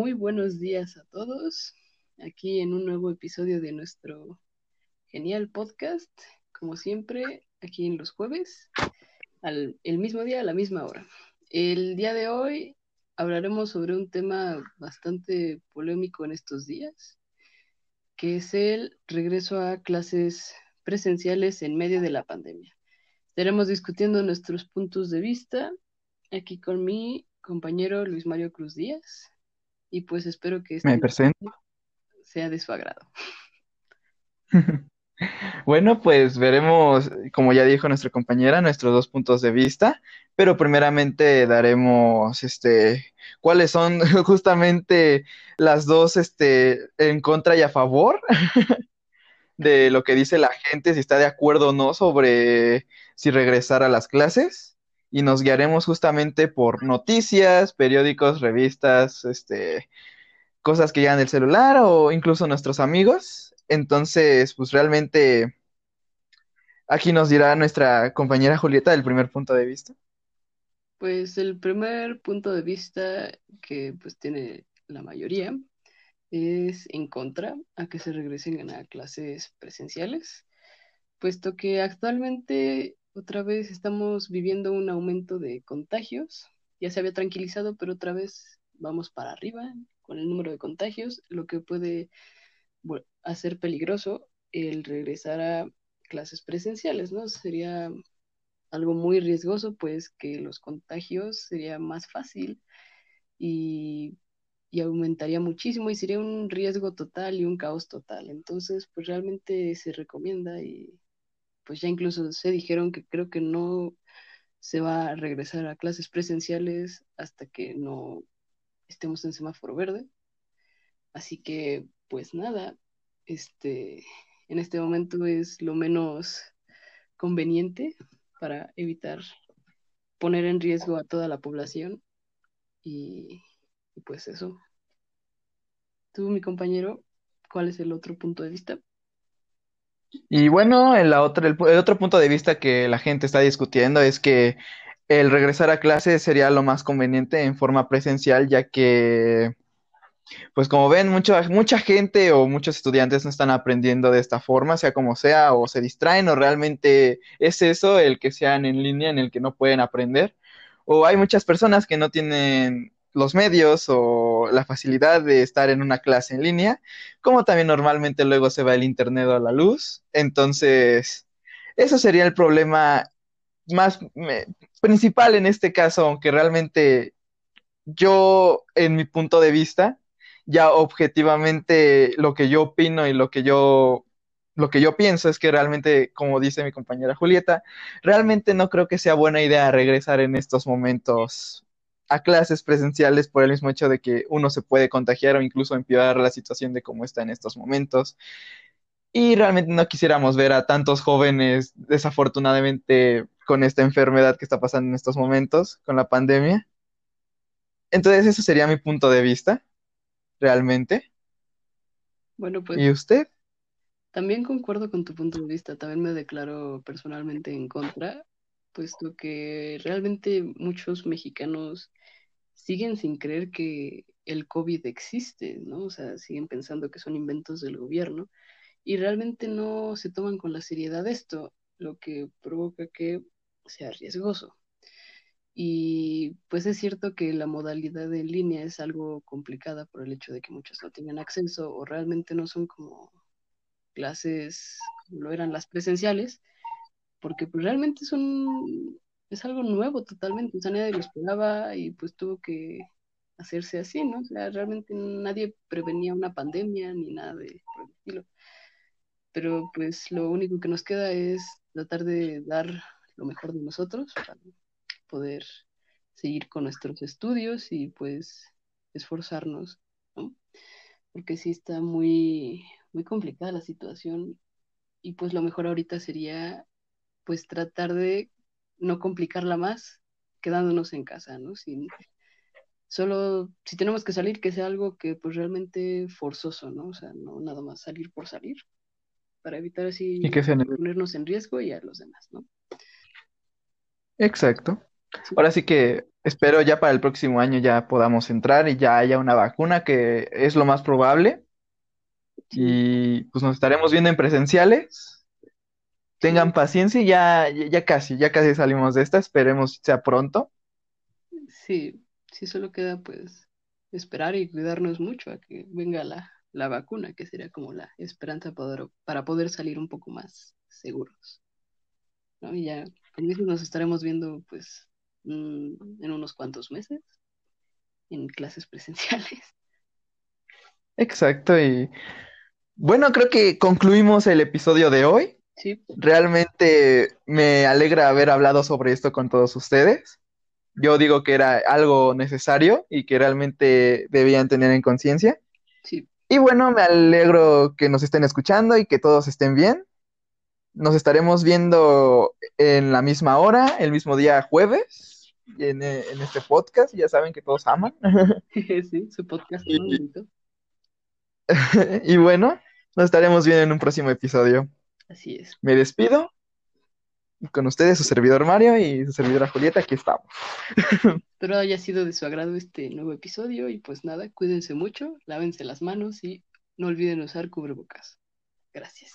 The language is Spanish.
muy buenos días a todos. Aquí en un nuevo episodio de nuestro genial podcast, como siempre, aquí en los jueves, al, el mismo día, a la misma hora. El día de hoy hablaremos sobre un tema bastante polémico en estos días, que es el regreso a clases presenciales en medio de la pandemia. Estaremos discutiendo nuestros puntos de vista aquí con mi compañero Luis Mario Cruz Díaz y pues espero que Me este presento. sea de su agrado. Bueno, pues veremos, como ya dijo nuestra compañera, nuestros dos puntos de vista, pero primeramente daremos, este, cuáles son justamente las dos, este, en contra y a favor de lo que dice la gente, si está de acuerdo o no sobre si regresar a las clases, y nos guiaremos justamente por noticias, periódicos, revistas, este, cosas que llegan del celular o incluso nuestros amigos. Entonces, pues realmente aquí nos dirá nuestra compañera Julieta el primer punto de vista. Pues el primer punto de vista que pues tiene la mayoría es en contra a que se regresen a clases presenciales, puesto que actualmente otra vez estamos viviendo un aumento de contagios. Ya se había tranquilizado, pero otra vez vamos para arriba con el número de contagios, lo que puede hacer peligroso el regresar a clases presenciales, ¿no? Sería algo muy riesgoso, pues que los contagios sería más fácil y, y aumentaría muchísimo y sería un riesgo total y un caos total. Entonces, pues realmente se recomienda y pues ya incluso se dijeron que creo que no se va a regresar a clases presenciales hasta que no estemos en semáforo verde. Así que, pues nada, este, en este momento es lo menos conveniente para evitar poner en riesgo a toda la población y, y pues eso. Tú, mi compañero, ¿cuál es el otro punto de vista? Y bueno, el, otro punto de vista que la gente está discutiendo es que el regresar a clases sería lo más conveniente en forma presencial, ya que, pues como ven, mucha, mucha gente o muchos estudiantes no están aprendiendo de esta forma, sea como sea, o se distraen, o realmente es eso, el que sean en línea en el que no pueden aprender. O hay muchas personas que no tienen los medios o la facilidad de estar en una clase en línea, como también normalmente luego se va el internet a la luz. Entonces, eso sería el problema más principal en este caso, aunque realmente yo, en mi punto de vista, ya objetivamente lo que yo opino y lo que yo, lo que yo pienso es que realmente, como dice mi compañera Julieta, realmente no creo que sea buena idea regresar en estos momentos a clases presenciales por el mismo hecho de que uno se puede contagiar o incluso empeorar la situación de cómo está en estos momentos. Y realmente no quisiéramos ver a tantos jóvenes desafortunadamente con esta enfermedad que está pasando en estos momentos, con la pandemia. Entonces, ese sería mi punto de vista, realmente. Bueno, pues ¿Y usted? también concuerdo con tu punto de vista, también me declaro personalmente en contra, puesto que realmente muchos mexicanos siguen sin creer que el COVID existe, ¿no? O sea, siguen pensando que son inventos del gobierno y realmente no se toman con la seriedad esto, lo que provoca que sea riesgoso. Y pues es cierto que la modalidad en línea es algo complicada por el hecho de que muchos no tienen acceso o realmente no son como clases como lo eran las presenciales, porque pues realmente son, es algo nuevo totalmente, o sea, nadie lo esperaba y pues tuvo que hacerse así, ¿no? O sea, realmente nadie prevenía una pandemia ni nada de por el estilo, pero pues lo único que nos queda es tratar de dar lo mejor de nosotros para poder seguir con nuestros estudios y pues esforzarnos, ¿no? Porque sí está muy, muy complicada la situación y pues lo mejor ahorita sería pues tratar de no complicarla más quedándonos en casa, ¿no? Sin, solo si tenemos que salir, que sea algo que pues realmente forzoso, ¿no? O sea, no nada más salir por salir, para evitar Y así que ponernos en riesgo y a los demás, ¿no? Exacto. Ahora sí que espero ya para el próximo año ya podamos entrar y ya haya una vacuna, que es lo más probable. Y pues nos estaremos viendo en presenciales. Tengan paciencia y ya, ya casi, ya casi salimos de esta. Esperemos sea pronto. sí, sí, solo queda pues esperar y cuidarnos mucho a que venga la, la vacuna, que sería como la esperanza para, para poder salir un poco más seguros, ¿no? Y ya, como dices, nos estaremos viendo pues mm, en unos cuantos meses en clases presenciales. Exacto. Y bueno, creo que concluimos el episodio de hoy. Sí, Realmente me alegra haber hablado sobre esto con todos ustedes. Yo digo que era algo necesario y que realmente debían tener en conciencia. sí, Y bueno, me alegro que nos estén escuchando y que todos estén bien. Nos estaremos viendo en la misma hora, el mismo día jueves, en, eh, en este podcast. Ya saben que todos aman. sí, su podcast Y, y bueno, nos estaremos viendo en un próximo episodio. Así es. Me despido. Con ustedes, su servidor Mario y su servidora Julieta, aquí estamos. Espero haya sido de su agrado este nuevo episodio y pues nada, cuídense mucho, lávense las manos y no olviden usar cubrebocas. Gracias.